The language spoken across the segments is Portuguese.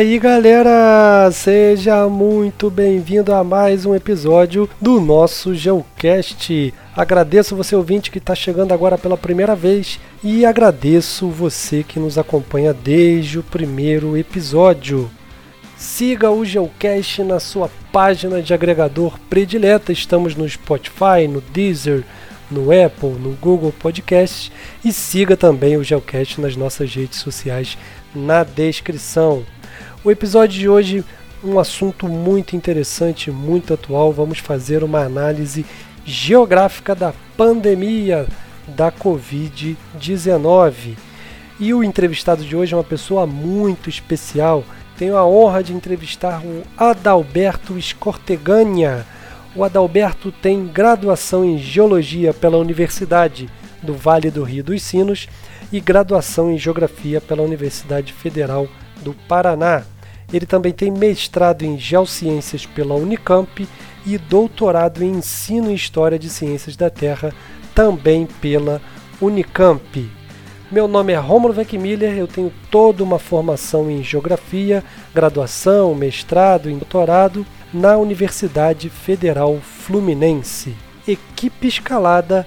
aí, galera? Seja muito bem-vindo a mais um episódio do nosso Geocast. Agradeço você ouvinte que está chegando agora pela primeira vez e agradeço você que nos acompanha desde o primeiro episódio. Siga o Geocast na sua página de agregador predileta. Estamos no Spotify, no Deezer, no Apple, no Google Podcast e siga também o Geocast nas nossas redes sociais na descrição. O episódio de hoje um assunto muito interessante, muito atual. Vamos fazer uma análise geográfica da pandemia da Covid-19. E o entrevistado de hoje é uma pessoa muito especial. Tenho a honra de entrevistar o Adalberto Escorteganha. O Adalberto tem graduação em Geologia pela Universidade do Vale do Rio dos Sinos e graduação em Geografia pela Universidade Federal do Paraná. Ele também tem mestrado em Geociências pela Unicamp e doutorado em Ensino e História de Ciências da Terra também pela Unicamp. Meu nome é Romulo Weckmiller, eu tenho toda uma formação em Geografia, graduação, mestrado e doutorado na Universidade Federal Fluminense. Equipe escalada,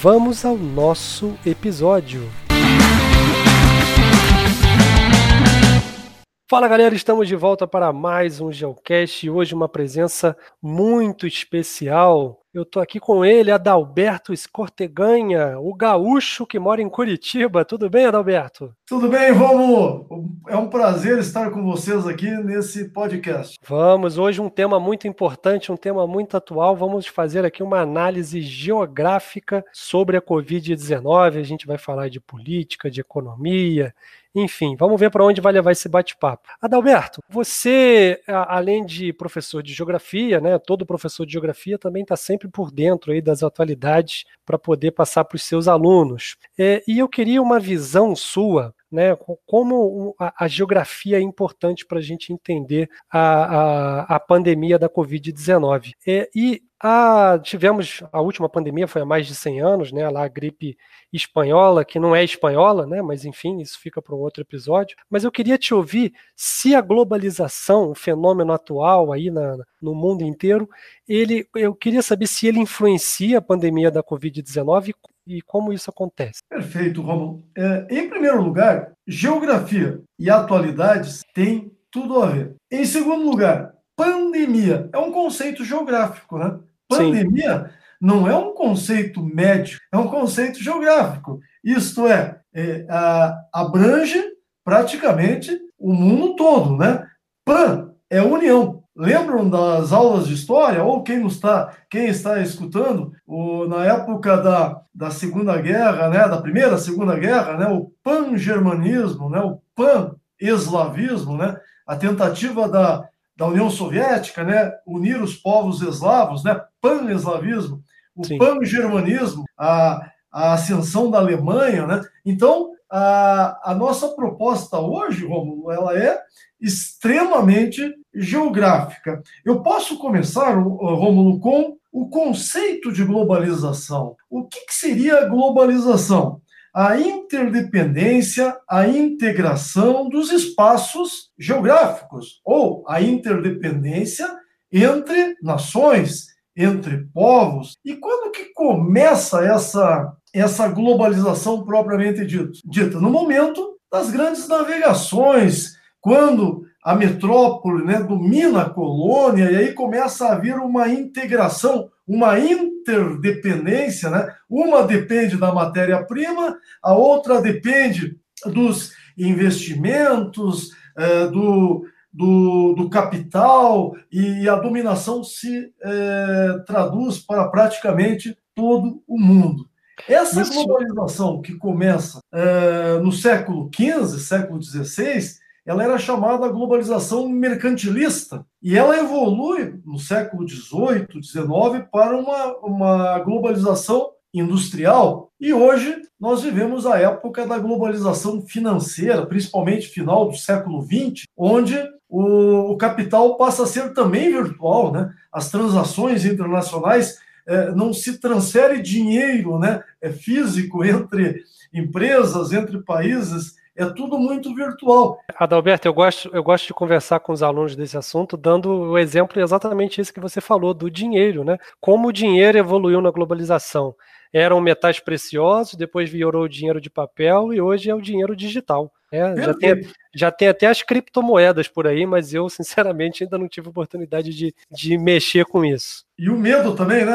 vamos ao nosso episódio. Fala galera, estamos de volta para mais um Geocast e hoje uma presença muito especial. Eu tô aqui com ele, Adalberto Escorteganha, o gaúcho que mora em Curitiba. Tudo bem, Adalberto? Tudo bem, Romulo? É um prazer estar com vocês aqui nesse podcast. Vamos, hoje um tema muito importante, um tema muito atual. Vamos fazer aqui uma análise geográfica sobre a Covid-19. A gente vai falar de política, de economia, enfim, vamos ver para onde vai levar esse bate-papo. Adalberto, você, além de professor de geografia, né, todo professor de geografia também está sempre por dentro aí das atualidades para poder passar para os seus alunos. É, e eu queria uma visão sua né, como a, a, geografia é importante para a gente entender a, a, a pandemia da Covid-19. É, e a, tivemos a última pandemia foi há mais de 100 anos, né, lá a gripe espanhola, que não é espanhola, né, mas enfim, isso fica para um outro episódio. Mas eu queria te ouvir se a globalização, o fenômeno atual aí na, no mundo inteiro, ele, eu queria saber se ele influencia a pandemia da Covid-19 e como isso acontece. Perfeito, Romulo. É, em primeiro lugar, geografia e atualidades têm tudo a ver. Em segundo lugar, pandemia é um conceito geográfico, né? Pandemia Sim. não é um conceito médico, é um conceito geográfico. Isto é, é a, abrange praticamente o mundo todo, né? Pan é união, Lembram das aulas de história? Ou quem, está, quem está escutando, o, na época da, da Segunda Guerra, né, da Primeira, Segunda Guerra, né, o pan-germanismo, né, o pan-eslavismo, né, a tentativa da, da União Soviética, né, unir os povos eslavos, né, pan-eslavismo, o pan-germanismo, a, a ascensão da Alemanha, né? Então, a, a nossa proposta hoje, Romulo, ela é extremamente geográfica. Eu posso começar, Rômulo, com o conceito de globalização. O que, que seria a globalização? A interdependência, a integração dos espaços geográficos, ou a interdependência entre nações, entre povos. E quando que começa essa, essa globalização propriamente dita? No momento das grandes navegações, quando a metrópole né, domina a colônia, e aí começa a haver uma integração, uma interdependência, né? Uma depende da matéria-prima, a outra depende dos investimentos, é, do, do, do, capital, e a dominação se é, traduz para praticamente todo o mundo. Essa globalização que começa é, no século XV, século XVI, ela era chamada globalização mercantilista. E ela evolui no século XVIII, XIX para uma, uma globalização industrial. E hoje nós vivemos a época da globalização financeira, principalmente final do século XX, onde o, o capital passa a ser também virtual. Né? As transações internacionais é, não se transfere dinheiro né, é físico entre empresas, entre países, é tudo muito virtual. Adalberto, eu gosto, eu gosto de conversar com os alunos desse assunto, dando o exemplo exatamente isso que você falou, do dinheiro, né? Como o dinheiro evoluiu na globalização. Eram metais preciosos, depois virou o dinheiro de papel e hoje é o dinheiro digital. É, já, tem, já tem até as criptomoedas por aí, mas eu, sinceramente, ainda não tive oportunidade de, de mexer com isso. E o medo também, né?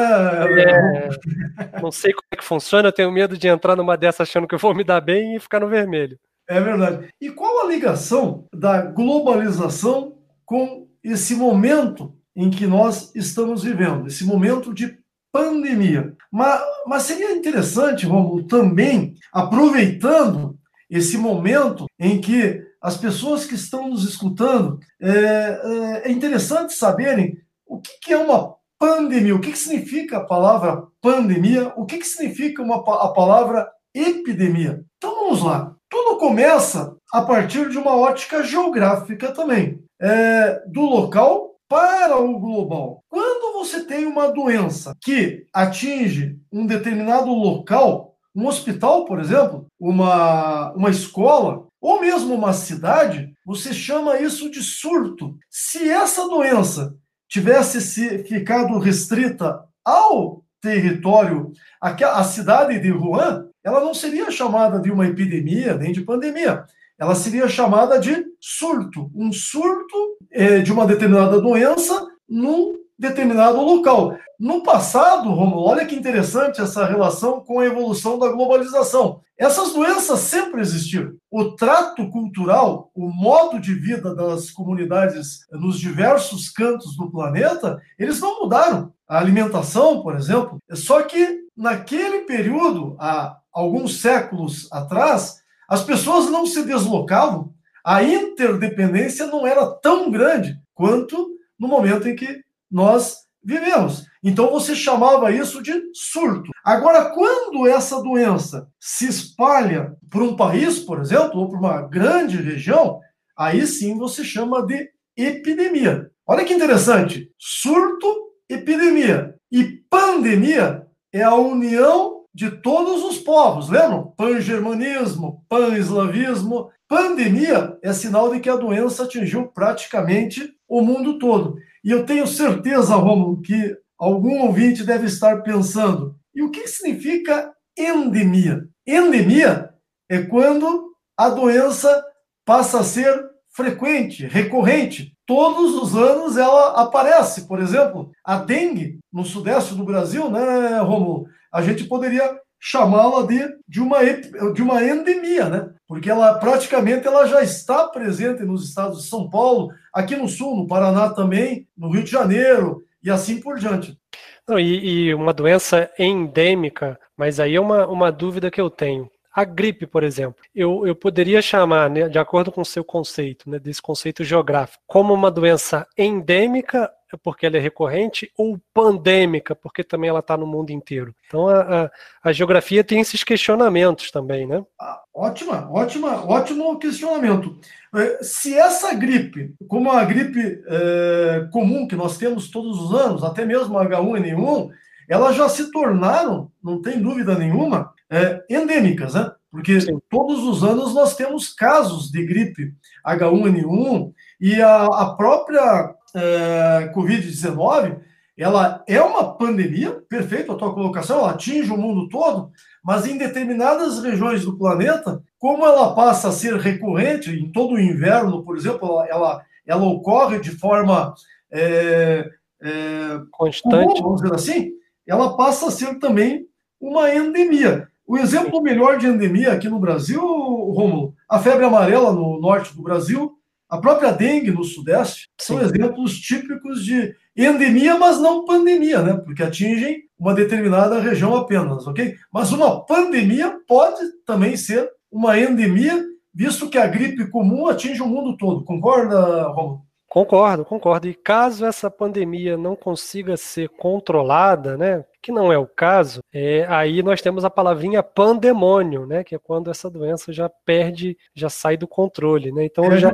É, não sei como é que funciona, eu tenho medo de entrar numa dessas achando que eu vou me dar bem e ficar no vermelho. É verdade. E qual a ligação da globalização com esse momento em que nós estamos vivendo, esse momento de pandemia? Mas, mas seria interessante, Romulo, também, aproveitando esse momento em que as pessoas que estão nos escutando, é, é, é interessante saberem o que, é uma pandemia, o que, que significa a palavra pandemia, o que, que significa uma, a palavra epidemia. Então vamos lá. Tudo começa a partir de uma ótica geográfica também, é, do local para o global. Quando você tem uma doença que atinge um determinado local, um hospital, por exemplo, uma, uma escola, ou mesmo uma cidade, você chama isso de surto. Se essa doença tivesse se ficado restrita ao território, a cidade de Wuhan, ela não seria chamada de uma epidemia nem de pandemia. Ela seria chamada de surto, um surto é, de uma determinada doença num determinado local. No passado, Romulo, olha que interessante essa relação com a evolução da globalização. Essas doenças sempre existiram. O trato cultural, o modo de vida das comunidades nos diversos cantos do planeta, eles não mudaram. A alimentação, por exemplo, só que naquele período, há alguns séculos atrás, as pessoas não se deslocavam, a interdependência não era tão grande quanto no momento em que nós vivemos. Então você chamava isso de surto. Agora, quando essa doença se espalha por um país, por exemplo, ou por uma grande região, aí sim você chama de epidemia. Olha que interessante: surto, epidemia. E pandemia é a união de todos os povos, lembram? Pan-germanismo, pan-eslavismo. Pandemia é sinal de que a doença atingiu praticamente o mundo todo. E eu tenho certeza, Romulo, que algum ouvinte deve estar pensando: e o que significa endemia? Endemia é quando a doença passa a ser frequente, recorrente. Todos os anos ela aparece. Por exemplo, a dengue no sudeste do Brasil, né, Romulo? A gente poderia chamá-la de, de, uma, de uma endemia, né? Porque ela praticamente ela já está presente nos estados de São Paulo, aqui no sul, no Paraná também, no Rio de Janeiro e assim por diante. Não, e, e, uma doença endêmica, mas aí é uma, uma dúvida que eu tenho. A gripe, por exemplo, eu, eu poderia chamar, né, de acordo com o seu conceito, né, desse conceito geográfico, como uma doença endêmica porque ela é recorrente, ou pandêmica, porque também ela está no mundo inteiro. Então a, a, a, geografia tem esses questionamentos também, né? Ah, ótima, ótima, ótimo questionamento. É, se essa gripe, como a gripe é, comum que nós temos todos os anos, até mesmo a H1N1, elas já se tornaram, não tem dúvida nenhuma, é, endêmicas, né? Porque Sim. todos os anos nós temos casos de gripe H1N1 e a, a própria é, Covid-19, ela é uma pandemia, perfeito a tua colocação, ela atinge o mundo todo, mas em determinadas regiões do planeta, como ela passa a ser recorrente, em todo o inverno, por exemplo, ela, ela, ela ocorre de forma é, é, constante, comum, vamos dizer assim, ela passa a ser também uma endemia. O exemplo melhor de endemia aqui no Brasil, Romulo, a febre amarela no norte do Brasil, a própria dengue no Sudeste são exemplos típicos de endemia, mas não pandemia, né? Porque atingem uma determinada região apenas, ok? Mas uma pandemia pode também ser uma endemia, visto que a gripe comum atinge o mundo todo. Concorda, Romulo? Concordo, concordo. E caso essa pandemia não consiga ser controlada, né, que não é o caso, é, aí nós temos a palavrinha pandemônio, né, que é quando essa doença já perde, já sai do controle, né? Então eu já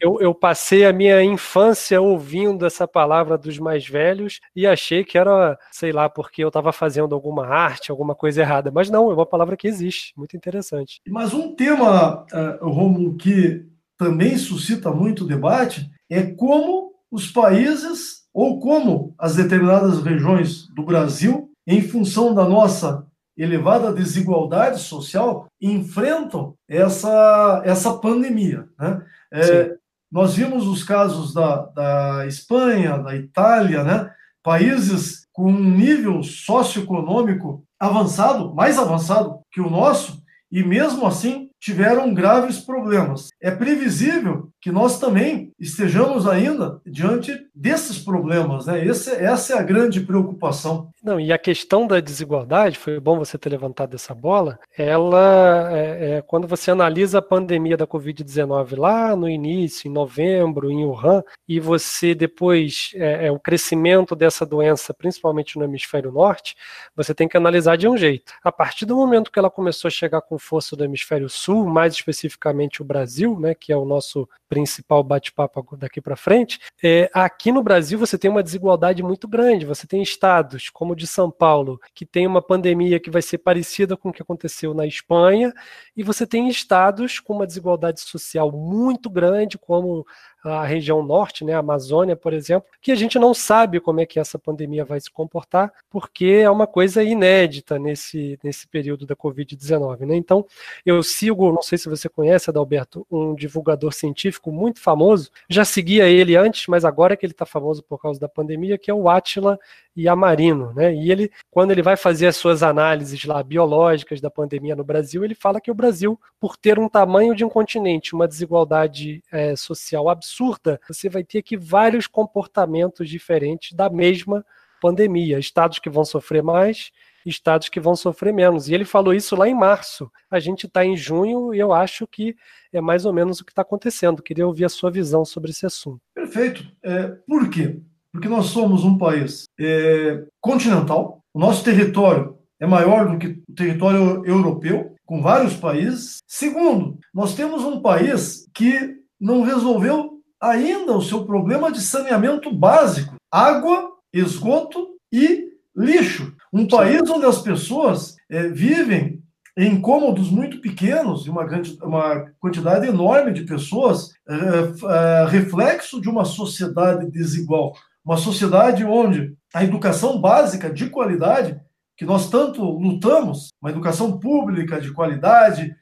eu, eu passei a minha infância ouvindo essa palavra dos mais velhos e achei que era, sei lá, porque eu estava fazendo alguma arte, alguma coisa errada, mas não, é uma palavra que existe, muito interessante. Mas um tema, uh, Romulo, que também suscita muito debate é como os países ou como as determinadas regiões do Brasil, em função da nossa elevada desigualdade social, enfrentam essa, essa pandemia. Né? É, nós vimos os casos da, da Espanha, da Itália, né? países com um nível socioeconômico avançado, mais avançado que o nosso, e mesmo assim tiveram graves problemas. É previsível que nós também estejamos ainda diante desses problemas, né? Esse, essa é a grande preocupação. Não, e a questão da desigualdade, foi bom você ter levantado essa bola, ela, é, é, quando você analisa a pandemia da Covid-19 lá no início, em novembro, em Wuhan, e você depois, é, é, o crescimento dessa doença, principalmente no hemisfério norte, você tem que analisar de um jeito. A partir do momento que ela começou a chegar com força do hemisfério sul, mais especificamente o Brasil, né, que é o nosso principal bate-papo daqui para frente, é, aqui no Brasil você tem uma desigualdade muito grande. Você tem estados como o de São Paulo, que tem uma pandemia que vai ser parecida com o que aconteceu na Espanha, e você tem estados com uma desigualdade social muito grande, como a região norte, né, a Amazônia, por exemplo, que a gente não sabe como é que essa pandemia vai se comportar, porque é uma coisa inédita nesse, nesse período da Covid-19. Né? Então, eu sigo, não sei se você conhece, Adalberto, um divulgador científico muito famoso, já seguia ele antes, mas agora que ele está famoso por causa da pandemia, que é o Atila Yamarino, né? E ele, quando ele vai fazer as suas análises lá biológicas da pandemia no Brasil, ele fala que o Brasil, por ter um tamanho de um continente, uma desigualdade é, social absurda, absurda, você vai ter aqui vários comportamentos diferentes da mesma pandemia. Estados que vão sofrer mais, estados que vão sofrer menos. E ele falou isso lá em março. A gente está em junho e eu acho que é mais ou menos o que está acontecendo. Queria ouvir a sua visão sobre esse assunto. Perfeito. É, por quê? Porque nós somos um país é, continental, o nosso território é maior do que o território europeu, com vários países. Segundo, nós temos um país que não resolveu ainda o seu problema de saneamento básico: água, esgoto e lixo. Um país onde as pessoas é, vivem em cômodos muito pequenos, e uma, uma quantidade enorme de pessoas, é, é, reflexo de uma sociedade desigual. Uma sociedade onde a educação básica de qualidade, que nós tanto lutamos, uma educação pública de qualidade,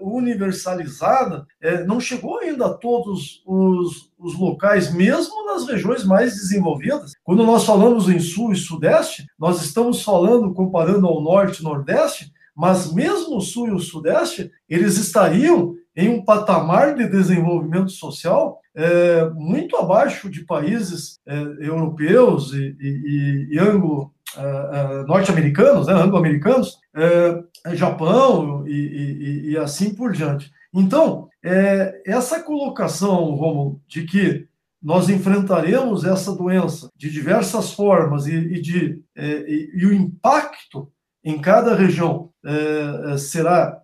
universalizada, é, não chegou ainda a todos os, os locais, mesmo nas regiões mais desenvolvidas. Quando nós falamos em sul e sudeste, nós estamos falando, comparando ao norte e nordeste, mas mesmo o sul e o sudeste, eles estariam em um patamar de desenvolvimento social é, muito abaixo de países é, europeus e, e, e anglo, uh, uh, norte-americanos, né, anglo-americanos, uh, Japão e, e, e, assim por diante. Então, é, essa colocação, Romulo, de que nós enfrentaremos essa doença de diversas formas e, e de, é, e, o impacto em cada região é, será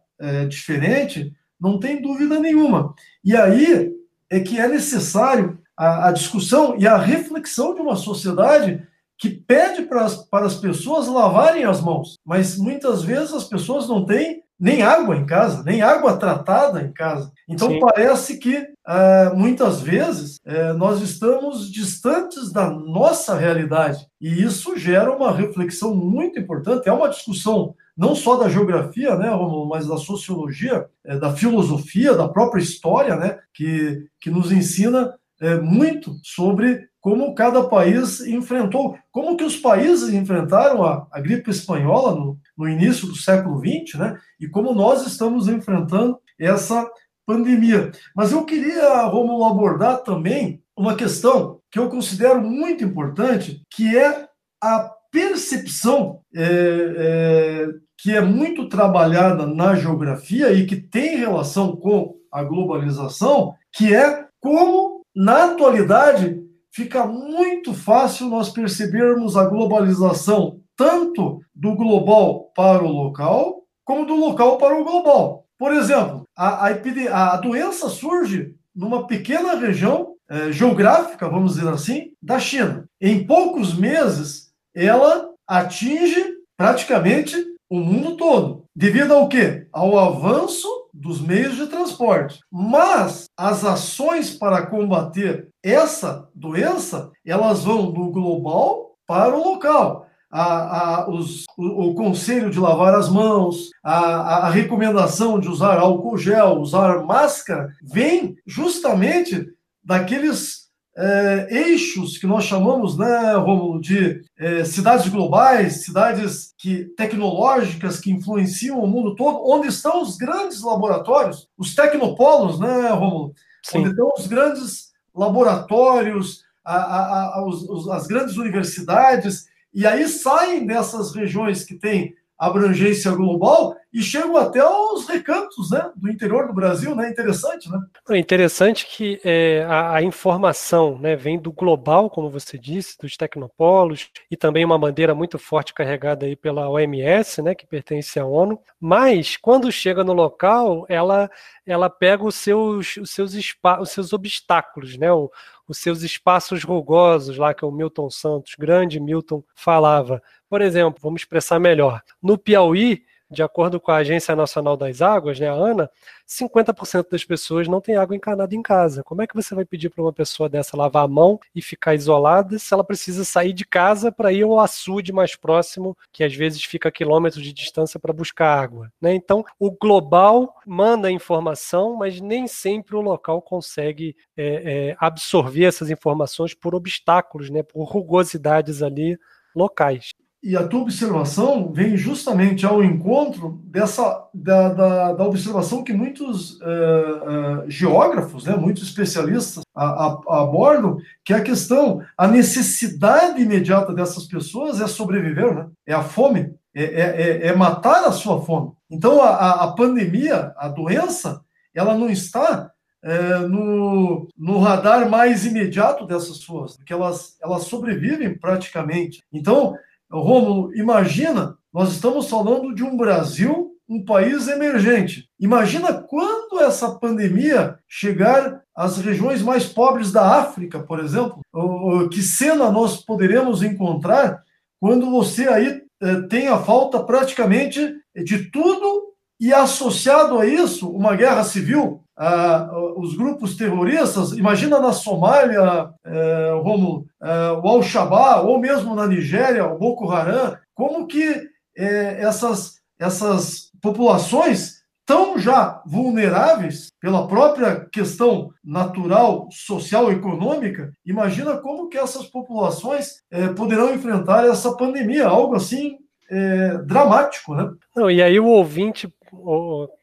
diferente, não tem dúvida nenhuma. E aí é que é necessário a, a discussão e a reflexão de uma sociedade que pede para as, para as pessoas lavarem as mãos, mas muitas vezes as pessoas não têm nem água em casa, nem água tratada em casa. Então Sim. parece que uh, muitas vezes uh, nós estamos distantes da nossa realidade e isso gera uma reflexão muito importante. É uma discussão não só da geografia, né, Romulo, mas da sociologia, uh, da filosofia, da própria história, né, que, que nos ensina muito sobre como cada país enfrentou, como que os países enfrentaram a, a gripe espanhola no, no início do século XX, né? E como nós estamos enfrentando essa pandemia. Mas eu queria, Romulo, abordar também uma questão que eu considero muito importante, que é a percepção é, é, que é muito trabalhada na geografia e que tem relação com a globalização, que é como na atualidade, fica muito fácil nós percebermos a globalização tanto do global para o local, como do local para o global. Por exemplo, a, a, a doença surge numa pequena região é, geográfica, vamos dizer assim, da China. Em poucos meses, ela atinge praticamente o mundo todo. Devido ao quê? Ao avanço dos meios de transporte. Mas as ações para combater essa doença, elas vão do global para o local. A, a, os, o, o, conselho de lavar as mãos, a, a recomendação de usar álcool gel, usar máscara, vem justamente daqueles é, eixos que nós chamamos, né, Romulo, de é, cidades globais, cidades que, tecnológicas que influenciam o mundo todo, onde estão os grandes laboratórios, os tecnopolos, né, Romulo? Sim. Onde estão os grandes laboratórios, a, a, a, os, as grandes universidades, e aí saem dessas regiões que têm abrangência global e chegam até os recantos né, do interior do Brasil, né? Interessante, né? É interessante que é, a, a, informação né, vem do global, como você disse, dos tecnopolos, e também uma bandeira muito forte carregada aí pela OMS, né, que pertence à ONU, mas quando chega no local, ela, ela pega os seus, os seus, os seus obstáculos, né? O, os seus espaços rugosos lá que o Milton Santos, grande Milton, falava. Por exemplo, vamos expressar melhor. No Piauí, de acordo com a Agência Nacional das Águas, né, a ANA, 50% das pessoas não têm água encanada em casa. Como é que você vai pedir para uma pessoa dessa lavar a mão e ficar isolada se ela precisa sair de casa para ir ao açude mais próximo, que às vezes fica a quilômetros de distância para buscar água? Né? Então, o global manda informação, mas nem sempre o local consegue é, é, absorver essas informações por obstáculos, né, por rugosidades ali locais. E a tua observação vem justamente ao encontro dessa da, da, da observação que muitos uh, uh, geógrafos, né, muitos especialistas a, a, abordam, que é a questão, a necessidade imediata dessas pessoas é sobreviver, né? é a fome, é, é, é, é matar a sua fome. Então a, a pandemia, a doença, ela não está é, no, no, radar mais imediato dessas pessoas, porque elas, elas sobrevivem praticamente. Então, Romulo, imagina, nós estamos falando de um Brasil, um país emergente. Imagina quando essa pandemia chegar às regiões mais pobres da África, por exemplo. Que cena nós poderemos encontrar quando você aí eh, tem a falta praticamente de tudo e associado a isso uma guerra civil, uh, os grupos terroristas, imagina na Somália, como uh, o Al-Shabaab, ou mesmo na Nigéria, o Boko Haram, como que eh, essas, essas populações tão já vulneráveis pela própria questão natural, social, econômica, imagina como que essas populações eh, poderão enfrentar essa pandemia, algo assim é, dramático, né? Não, e aí o ouvinte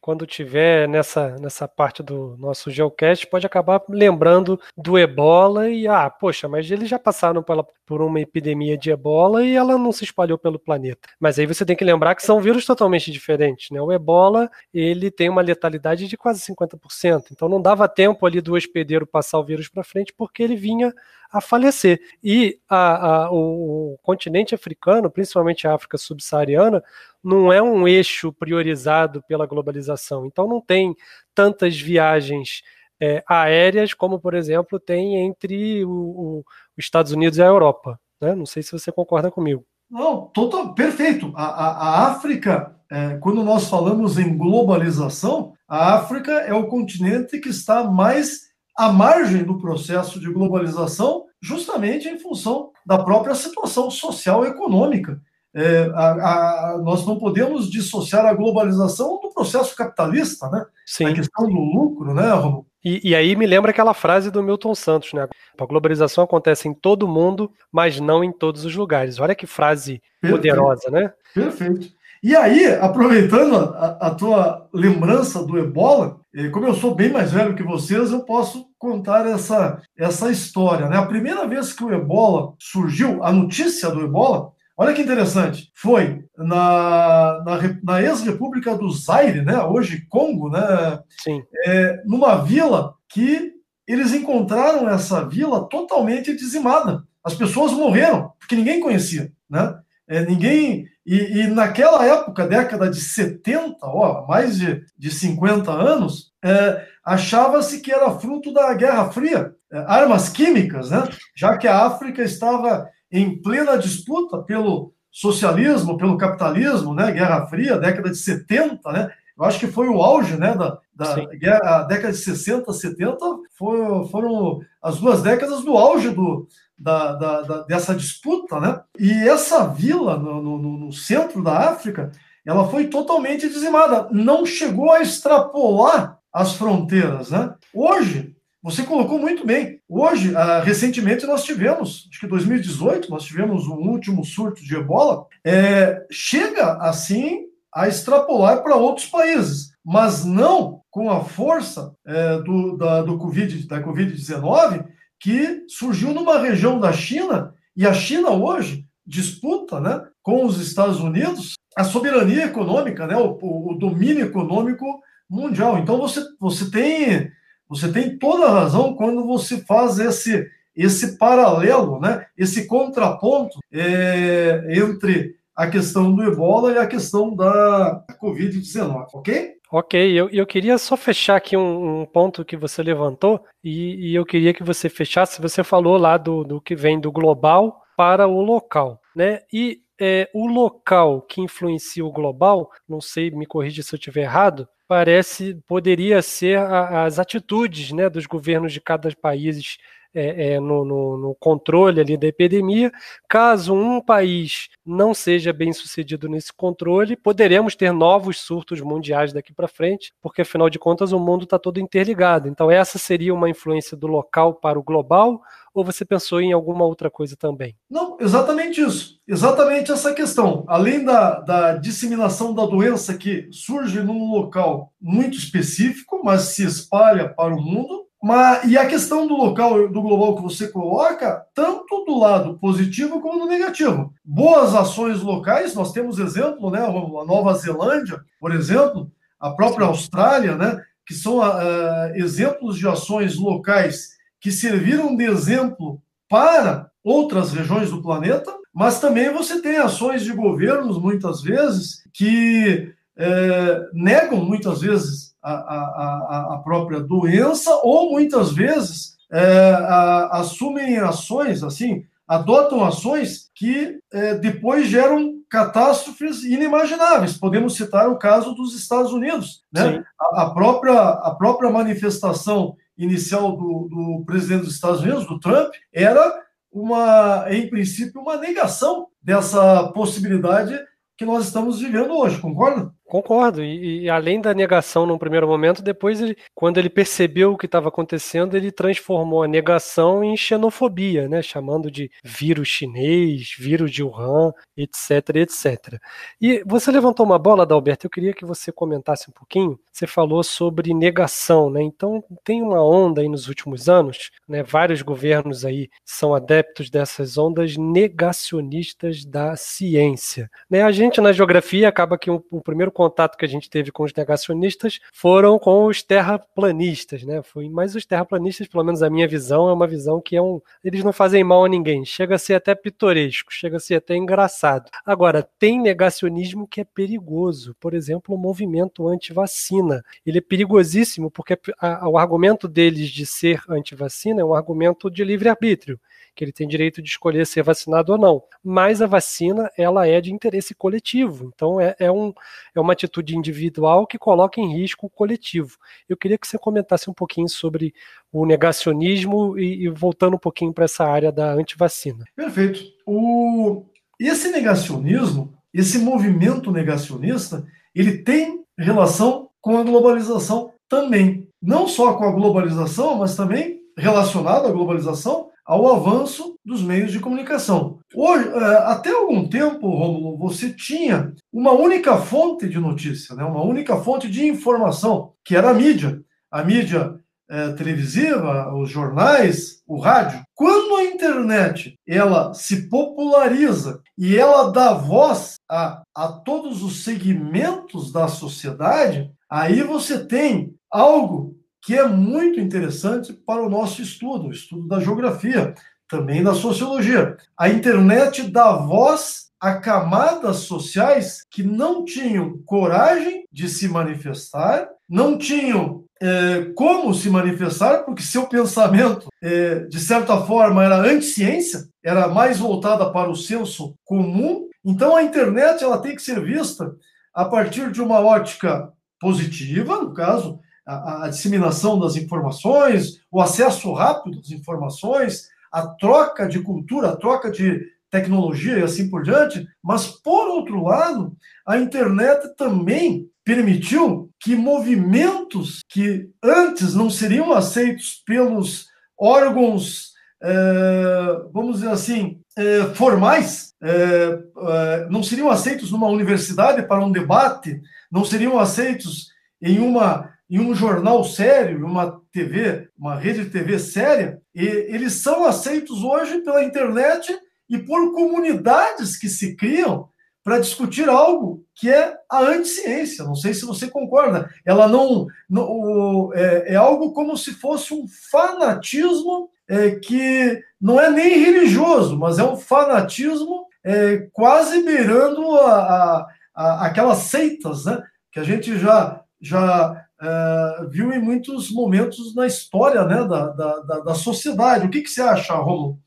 quando tiver nessa, nessa parte do nosso geocast, pode acabar lembrando do ebola e, ah, poxa, mas eles já passaram pela, por uma epidemia de ebola e ela não se espalhou pelo planeta. Mas aí você tem que lembrar que são vírus totalmente diferentes, né? O ebola, ele tem uma letalidade de quase 50%, então não dava tempo ali do hospedeiro passar o vírus para frente porque ele vinha a falecer. E a, a, o, o continente africano, principalmente a África subsaariana, não é um eixo priorizado pela globalização. Então não tem tantas viagens é, aéreas como, por exemplo, tem entre os Estados Unidos e a Europa. Né? Não sei se você concorda comigo. Não, total, perfeito. A, a, a África, é, quando nós falamos em globalização, a África é o continente que está mais à margem do processo de globalização, justamente em função da própria situação social e econômica. É, a, a, nós não podemos dissociar a globalização do processo capitalista, né? Sim. A questão do lucro, né, Romulo? E, e, aí me lembra aquela frase do Milton Santos, né? A globalização acontece em todo mundo, mas não em todos os lugares. Olha que frase Perfeito. poderosa, né? Perfeito. E aí, aproveitando a, a, tua lembrança do ebola, como eu sou bem mais velho que vocês, eu posso contar essa, essa história. Né? A primeira vez que o ebola surgiu, a notícia do ebola, Olha que interessante. Foi na, na, na ex-república do Zaire, né? hoje Congo, né? Sim. É, numa vila que eles encontraram essa vila totalmente dizimada. As pessoas morreram, porque ninguém conhecia, né? É, ninguém. E, e, naquela época, década de 70, ó, mais de, de 50 anos, é, achava-se que era fruto da Guerra Fria, é, armas químicas, né? já que a África estava em plena disputa pelo socialismo, pelo capitalismo, né? Guerra Fria, década de 70, né? Eu acho que foi o auge né, da, da guerra, década de 60, 70, foi, foram as duas décadas do auge do, da, da, da, dessa disputa, né? E essa vila no, no, no, centro da África, ela foi totalmente dizimada, não chegou a extrapolar as fronteiras, né? Hoje, você colocou muito bem. Hoje, uh, recentemente, nós tivemos, acho que 2018, nós tivemos um último surto de ebola. É, chega, assim, a extrapolar para outros países, mas não com a força é, do, da, do COVID, da Covid-19, que surgiu numa região da China, e a China hoje disputa né, com os Estados Unidos a soberania econômica, né, o, o, domínio econômico mundial. Então você, você, tem, você tem toda a razão quando você faz esse, esse paralelo, né, esse contraponto é, entre a questão do ebola e a questão da Covid-19, ok? Ok, eu, eu queria só fechar aqui um, um ponto que você levantou e, e, eu queria que você fechasse. Você falou lá do, do que vem do global para o local, né? E é, o local que influencia o global, não sei, me corrija se eu estiver errado, parece poderia ser a, as atitudes, né, dos governos de cada país é, é, no, no, no, controle ali da epidemia. Caso um país não seja bem sucedido nesse controle, poderemos ter novos surtos mundiais daqui para frente, porque afinal de contas o mundo está todo interligado. Então, essa seria uma influência do local para o global, ou você pensou em alguma outra coisa também? Não, exatamente isso. Exatamente essa questão. Além da, da disseminação da doença que surge num local muito específico, mas se espalha para o mundo, mas, e a questão do local, do global que você coloca, tanto do lado positivo como do negativo. Boas ações locais, nós temos exemplo, né? A Nova Zelândia, por exemplo, a própria Austrália, né? Que são uh, exemplos de ações locais que serviram de exemplo para outras regiões do planeta, mas também você tem ações de governos, muitas vezes, que uh, negam, muitas vezes, a, a, a própria doença, ou muitas vezes é, a, assumem ações, assim, adotam ações que é, depois geram catástrofes inimagináveis. Podemos citar o caso dos Estados Unidos. Né? A, a, própria, a própria manifestação inicial do, do presidente dos Estados Unidos, do Trump, era uma, em princípio, uma negação dessa possibilidade que nós estamos vivendo hoje, concorda? Concordo. E, e, além da negação num primeiro momento, depois, ele, quando ele percebeu o que estava acontecendo, ele transformou a negação em xenofobia, né? chamando de vírus chinês, vírus de Wuhan, etc, etc. E você levantou uma bola, Dalberto, eu queria que você comentasse um pouquinho. Você falou sobre negação, né? Então, tem uma onda aí nos últimos anos, né? vários governos aí são adeptos dessas ondas negacionistas da ciência. Né? A gente, na geografia, acaba que o, o primeiro contato que a gente teve com os negacionistas foram com os terraplanistas, né? Foi, mas os terraplanistas, pelo menos a minha visão, é uma visão que é um. Eles não fazem mal a ninguém. Chega a ser até pitoresco, chega a ser até engraçado. Agora, tem negacionismo que é perigoso. Por exemplo, o movimento anti-vacina. Ele é perigosíssimo porque a, a, o argumento deles de ser anti-vacina é um argumento de livre-arbítrio que ele tem direito de escolher ser vacinado ou não. Mas a vacina, ela é de interesse coletivo. Então, é, é, um, é uma atitude individual que coloca em risco o coletivo. Eu queria que você comentasse um pouquinho sobre o negacionismo e, e voltando um pouquinho para essa área da antivacina. Perfeito. O, esse negacionismo, esse movimento negacionista, ele tem relação com a globalização também. Não só com a globalização, mas também relacionado à globalização, ao avanço dos meios de comunicação. Hoje, é, até algum tempo, Romulo, você tinha uma única fonte de notícia, né? uma única fonte de informação, que era a mídia. A mídia é, televisiva, os jornais, o rádio. Quando a internet ela se populariza e ela dá voz a, a todos os segmentos da sociedade, aí você tem algo que é muito interessante para o nosso estudo, o estudo da geografia, também da sociologia. A internet dá voz a camadas sociais que não tinham coragem de se manifestar, não tinham é, como se manifestar, porque seu pensamento, é, de certa forma, era anti-ciência, era mais voltada para o senso comum. Então, a internet ela tem que ser vista a partir de uma ótica positiva, no caso, a, a disseminação das informações, o acesso rápido às informações, a troca de cultura, a troca de tecnologia e assim por diante, mas, por outro lado, a internet também permitiu que movimentos que antes não seriam aceitos pelos órgãos, é, vamos dizer assim, é, formais, é, não seriam aceitos numa universidade para um debate, não seriam aceitos em uma em um jornal sério, uma TV, uma rede de TV séria, e eles são aceitos hoje pela internet e por comunidades que se criam para discutir algo que é a anticiência. Não sei se você concorda. Ela não, não é, é, algo como se fosse um fanatismo é, que não é nem religioso, mas é um fanatismo é, quase beirando a, a, a, aquelas seitas, né? Que a gente já já é, viu em muitos momentos na história né, da, da, da sociedade. O que, que você acha, Romulo?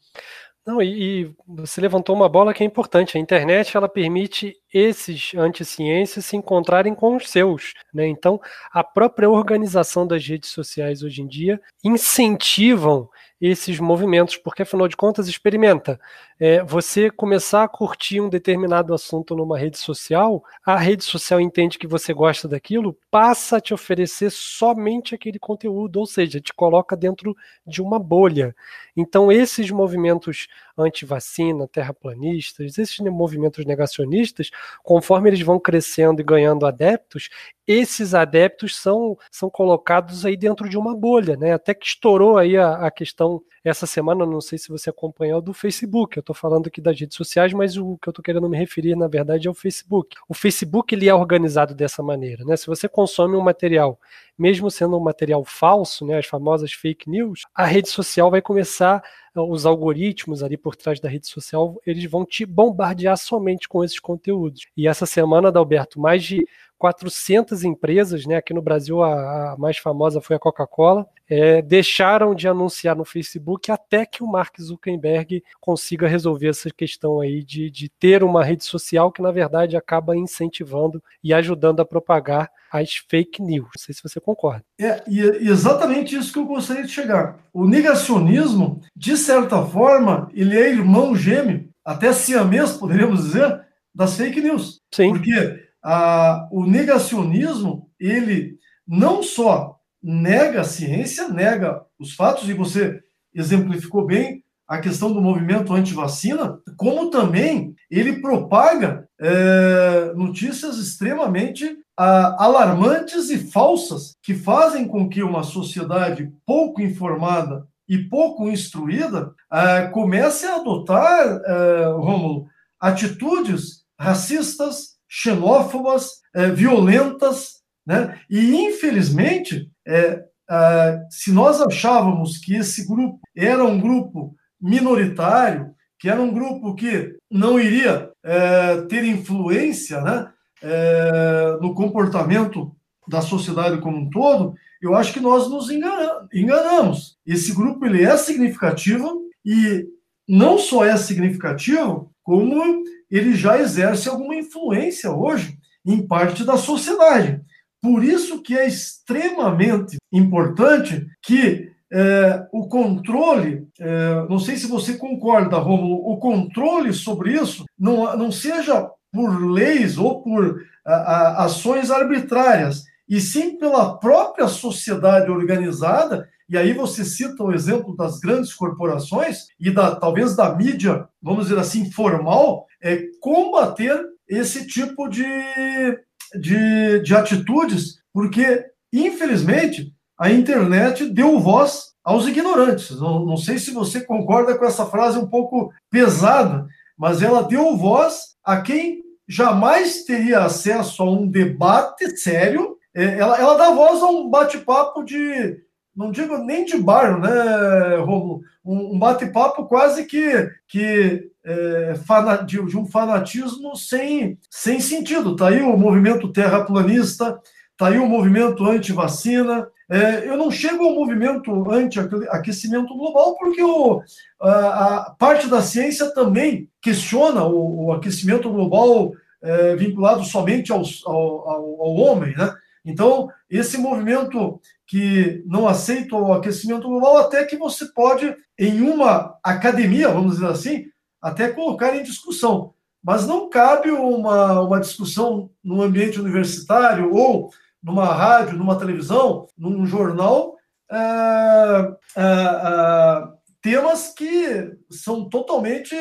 Não, e, e, você levantou uma bola que é importante. A internet ela permite esses anticiências se encontrarem com os seus. Né? Então, a própria organização das redes sociais hoje em dia incentivam esses movimentos, porque afinal de contas, experimenta. É, você começar a curtir um determinado assunto numa rede social, a rede social entende que você gosta daquilo, passa a te oferecer somente aquele conteúdo, ou seja, te coloca dentro de uma bolha. Então, esses movimentos anti-vacina, terraplanistas, esses movimentos negacionistas, conforme eles vão crescendo e ganhando adeptos, esses adeptos são, são colocados aí dentro de uma bolha, né? Até que estourou aí a, a questão essa semana, não sei se você acompanhou, do Facebook. Eu estou falando aqui das redes sociais, mas o que eu estou querendo me referir, na verdade, é o Facebook. O Facebook ele é organizado dessa maneira, né? Se você consome um material, mesmo sendo um material falso, né, as famosas fake news, a rede social vai começar os algoritmos ali por trás da rede social, eles vão te bombardear somente com esses conteúdos. E essa semana, Dalberto, mais de 400 empresas, né, aqui no Brasil a, a mais famosa foi a Coca-Cola, é, deixaram de anunciar no Facebook até que o Mark Zuckerberg consiga resolver essa questão aí de, de ter uma rede social que, na verdade, acaba incentivando e ajudando a propagar as fake news. Não sei se você concorda. É, e é exatamente isso que eu gostaria de chegar. O negacionismo, de certa forma, ele é irmão gêmeo, até siamês, poderíamos dizer, das fake news. Sim. Porque o negacionismo, ele não só nega a ciência, nega os fatos, e você exemplificou bem a questão do movimento anti-vacina, como também ele propaga é, notícias extremamente alarmantes e falsas que fazem com que uma sociedade pouco informada e pouco instruída é, comece a adotar, é, Rômulo, atitudes racistas, xenófobas, é, violentas, né? E infelizmente, é, é, se nós achávamos que esse grupo era um grupo minoritário, que era um grupo que não iria é, ter influência, né, é, no comportamento da sociedade como um todo, eu acho que nós nos enganamos. Esse grupo ele é significativo e não só é significativo, como ele já exerce alguma influência hoje em parte da sociedade. Por isso que é extremamente importante que é, o controle, é, não sei se você concorda, Romulo, o controle sobre isso não, não seja por leis ou por a, a, ações arbitrárias, e sim pela própria sociedade organizada e aí você cita o exemplo das grandes corporações e da talvez da mídia, vamos dizer assim, formal, é combater esse tipo de, de, de atitudes, porque, infelizmente, a internet deu voz aos ignorantes. Não, não sei se você concorda com essa frase um pouco pesada, mas ela deu voz a quem jamais teria acesso a um debate sério ela, ela dá voz a um bate-papo de, não digo nem de bar, né, Romulo? Um, um bate-papo quase que, que é, de, de, um fanatismo sem, sem sentido. Está aí o movimento terraplanista, está aí o movimento anti-vacina. É, eu não chego ao movimento anti-aquecimento global porque o, a, a, parte da ciência também questiona o, o aquecimento global é, vinculado somente ao, ao, ao, homem, né? Então, esse movimento que não aceita o aquecimento global, até que você pode, em uma academia, vamos dizer assim, até colocar em discussão. Mas não cabe uma, uma discussão no ambiente universitário ou numa rádio, numa televisão, num jornal, é, é, é, temas que são totalmente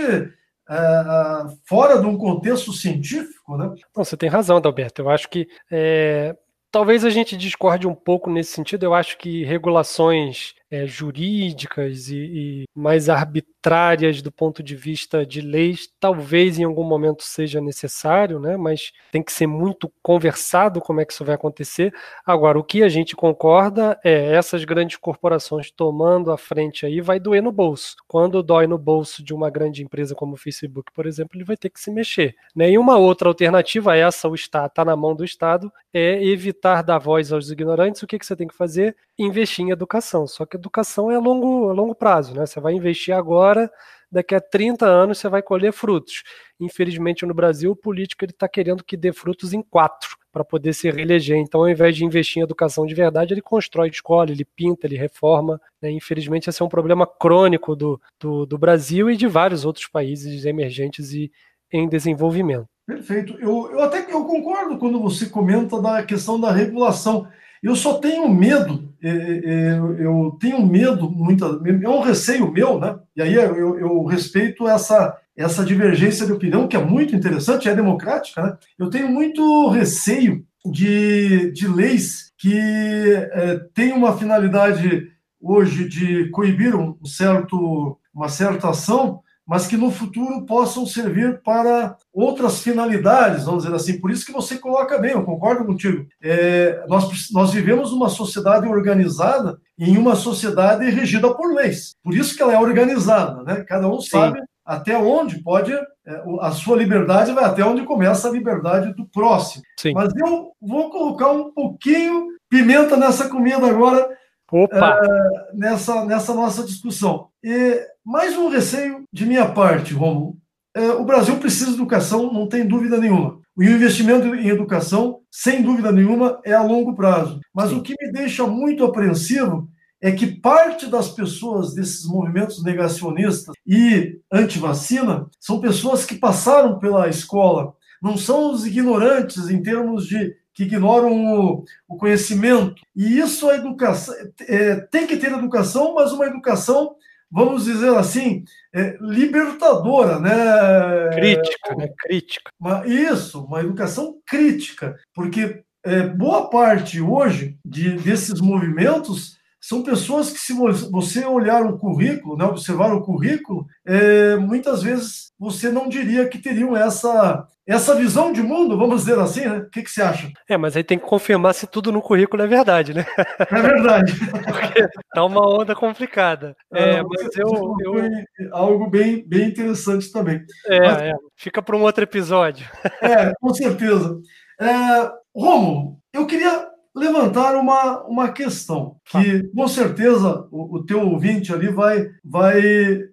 fora de um contexto científico, né? Não, você tem razão, Adalberto. Eu acho que é, talvez a gente discorde um pouco nesse sentido. Eu acho que regulações é, jurídicas e, e, mais arbitrárias do ponto de vista de leis, talvez em algum momento seja necessário, né? mas tem que ser muito conversado como é que isso vai acontecer. Agora, o que a gente concorda é essas grandes corporações tomando a frente aí vai doer no bolso. Quando dói no bolso de uma grande empresa como o Facebook, por exemplo, ele vai ter que se mexer. Né? E uma outra alternativa, essa o Estado está na mão do Estado, é evitar dar voz aos ignorantes. O que, que você tem que fazer? Investir em educação. Só que educação é a longo, a longo prazo, né? Você vai investir agora, daqui a 30 anos você vai colher frutos. Infelizmente, no Brasil, o político está querendo que dê frutos em quatro para poder se reeleger. Então, ao invés de investir em educação de verdade, ele constrói escola, ele pinta, ele reforma. Né? Infelizmente, esse é um problema crônico do, do, do Brasil e de vários outros países emergentes e em desenvolvimento. Perfeito. Eu, eu até eu concordo quando você comenta da questão da regulação. Eu só tenho medo, é, é, eu tenho medo, muita, é um receio meu, né? E aí eu, eu respeito essa, essa divergência de opinião, que é muito interessante, é democrática, né? Eu tenho muito receio de, de leis que é, têm uma finalidade hoje de coibir um certo, uma certa ação, mas que no futuro possam servir para outras finalidades, vamos dizer assim. Por isso que você coloca bem, eu concordo contigo. É, nós, nós vivemos numa sociedade organizada em uma sociedade regida por leis. Por isso que ela é organizada, né? Cada um Sim. sabe até onde pode, é, a sua liberdade vai até onde começa a liberdade do próximo. Sim. Mas eu vou colocar um pouquinho pimenta nessa comida agora, Opa. É, nessa, nessa nossa discussão. E mais um receio de minha parte, Romulo. É, o Brasil precisa de educação, não tem dúvida nenhuma. O investimento em educação, sem dúvida nenhuma, é a longo prazo. Mas Sim. o que me deixa muito apreensivo é que parte das pessoas desses movimentos negacionistas e anti-vacina são pessoas que passaram pela escola, não são os ignorantes em termos de que ignoram o, o conhecimento. E isso a educação é, tem que ter educação, mas uma educação, vamos dizer assim, é, libertadora, né? Crítica, né? Crítica. Isso, uma educação crítica, porque é, boa parte hoje de, desses movimentos são pessoas que, se você olhar o currículo, né, observar o currículo, é, muitas vezes você não diria que teriam essa, essa visão de mundo, vamos dizer assim, né? O que, que você acha? É, mas aí tem que confirmar se tudo no currículo é verdade, né? É verdade. Porque tá uma onda complicada. É, é mas eu, eu... Algo bem, bem interessante também. É, mas... é. fica para um outro episódio. É, com certeza. É, Romulo, eu queria levantar uma, uma questão que com certeza o, o, teu ouvinte ali vai, vai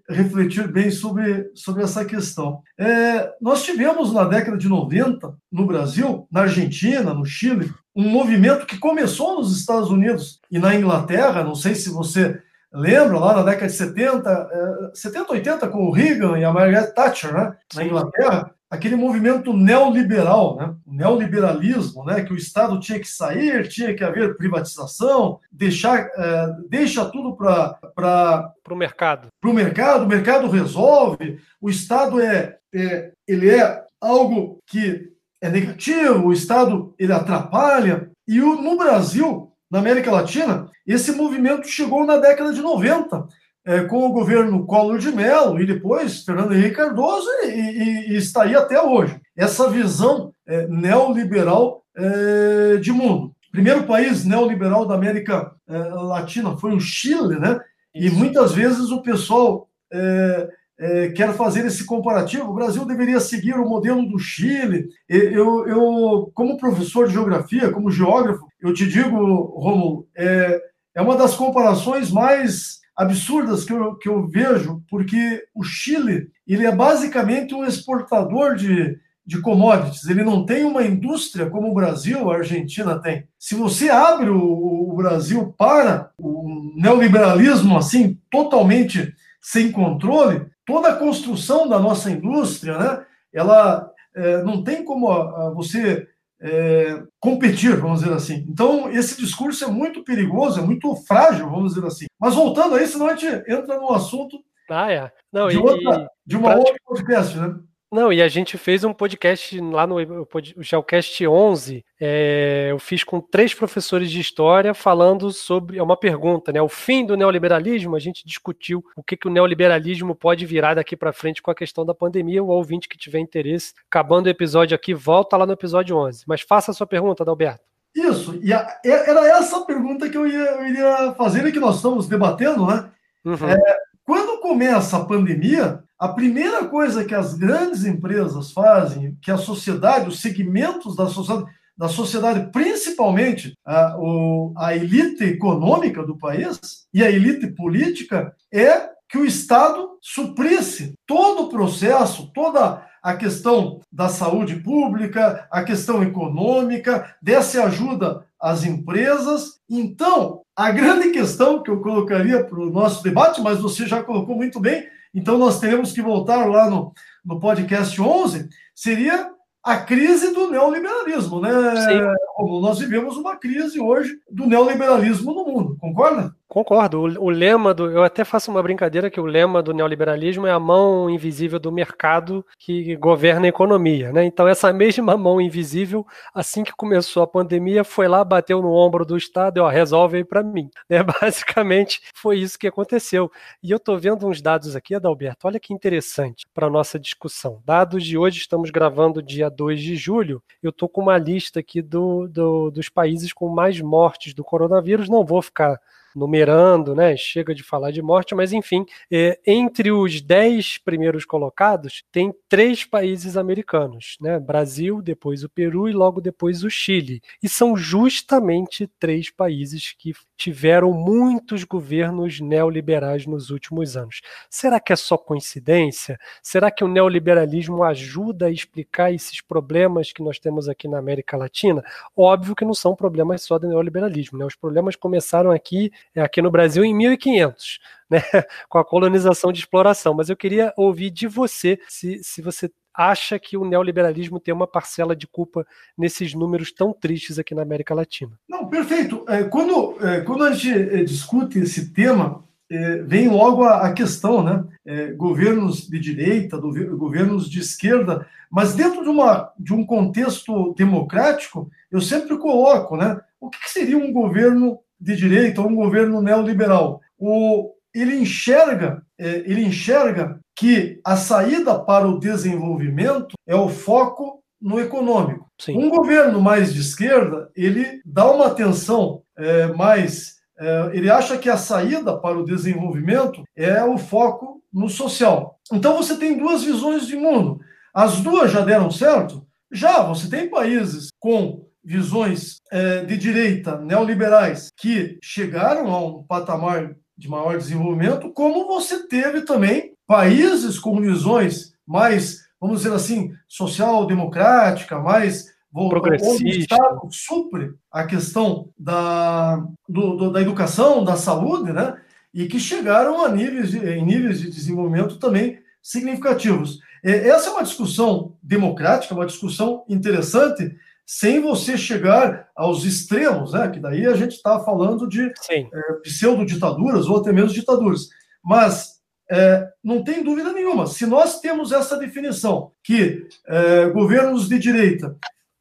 refletir bem sobre, sobre essa questão. É, nós tivemos na década de 90, no Brasil, na Argentina, no Chile, um movimento que começou nos Estados Unidos e na Inglaterra, não sei se você lembra, lá na década de 70, é, 70, 80, com o Reagan e a Margaret Thatcher, né, na Inglaterra, aquele movimento neoliberal, né? o neoliberalismo, né? que o Estado tinha que sair, tinha que haver privatização, deixar, é, deixa tudo para o mercado. Para o mercado, o mercado resolve, o Estado é, é, ele é algo que é negativo, o Estado ele atrapalha. E o, no Brasil, na América Latina, esse movimento chegou na década de 90 é, com o governo Collor de Mello e depois Fernando Henrique Cardoso e, e, e está aí até hoje. Essa visão é, neoliberal é, de mundo. primeiro país neoliberal da América é, Latina foi o Chile, né? E muitas vezes o pessoal é, é, quer fazer esse comparativo. O Brasil deveria seguir o modelo do Chile. Eu, eu como professor de geografia, como geógrafo, eu te digo, Romulo, é, é uma das comparações mais absurdas que eu, que eu vejo, porque o Chile ele é basicamente um exportador de, de commodities, ele não tem uma indústria como o Brasil, a Argentina tem. Se você abre o, o Brasil para o neoliberalismo assim, totalmente sem controle, toda a construção da nossa indústria, né, ela é, não tem como a, a você é, competir, vamos dizer assim. Então, esse discurso é muito perigoso, é muito frágil, vamos dizer assim. Mas voltando aí, senão a gente entra no assunto ah, é. Não, de, e, outra, de uma outra podcast, né? Não, e a gente fez um podcast lá no Geocast 11. É, eu fiz com três professores de história falando sobre. É uma pergunta, né? O fim do neoliberalismo. A gente discutiu o que, que o neoliberalismo pode virar daqui para frente com a questão da pandemia. O ouvinte que tiver interesse, acabando o episódio aqui, volta lá no episódio 11. Mas faça a sua pergunta, Adalberto. Isso, e a, era essa pergunta que eu, ia, eu iria fazer e que nós estamos debatendo, né? Uhum. É, quando começa a pandemia, a primeira coisa que as grandes empresas fazem, que a sociedade, os segmentos da sociedade, da sociedade principalmente a, o, a elite econômica do país e a elite política, é que o Estado suprisse todo o processo, toda a questão da saúde pública, a questão econômica, desse ajuda às empresas. Então, a grande questão que eu colocaria para o nosso debate, mas você já colocou muito bem, então nós teremos que voltar lá no, no podcast 11, seria a crise do neoliberalismo, né? Sim. Como nós vivemos uma crise hoje do neoliberalismo no mundo, concorda? Concordo. O, lema do. Eu até faço uma brincadeira que o lema do neoliberalismo é a mão invisível do mercado que governa a economia. Né? Então, essa mesma mão invisível, assim que começou a pandemia, foi lá, bateu no ombro do Estado e ó, resolve aí para mim. Né? Basicamente, foi isso que aconteceu. E eu estou vendo uns dados aqui, Adalberto, olha que interessante para a nossa discussão. Dados de hoje, estamos gravando dia 2 de julho. Eu estou com uma lista aqui do, do, dos países com mais mortes do coronavírus. Não vou ficar numerando, né? Chega de falar de morte, mas enfim, é, entre os dez primeiros colocados, tem três países americanos, né? Brasil, depois o Peru e logo depois o Chile. E são justamente três países que tiveram muitos governos neoliberais nos últimos anos. Será que é só coincidência? Será que o neoliberalismo ajuda a explicar esses problemas que nós temos aqui na América Latina? Óbvio que não são problemas só do neoliberalismo, né? Os problemas começaram aqui, é, aqui no Brasil em 1500, né? com a colonização de exploração. Mas eu queria ouvir de você se, se você acha que o neoliberalismo tem uma parcela de culpa nesses números tão tristes aqui na América Latina. Não, perfeito. É, quando, é, quando a gente é, discute esse tema, vem logo a, questão, né? governos de direita, governos de esquerda, mas dentro de, uma, de um contexto democrático, eu sempre coloco, né? O que seria um governo de direita ou um governo neoliberal? O, ele enxerga, ele enxerga que a saída para o desenvolvimento é o foco no econômico. Sim. Um governo mais de esquerda, ele dá uma atenção é, mais. É, ele acha que a saída para o desenvolvimento é o foco no social. Então você tem duas visões de mundo. As duas já deram certo? Já, você tem países com visões é, de direita neoliberais que chegaram a um patamar de maior desenvolvimento, como você teve também países com visões mais, vamos dizer assim, social-democrática, mais o Estado supre a questão da, do, do, da educação, da saúde, né? E que chegaram a níveis de, em níveis de desenvolvimento também significativos. Essa é uma discussão democrática, uma discussão interessante, sem você chegar aos extremos, né? Que daí a gente está falando de é, pseudo-ditaduras ou até mesmo ditaduras. Mas é, não tem dúvida nenhuma. Se nós temos essa definição que é, governos de direita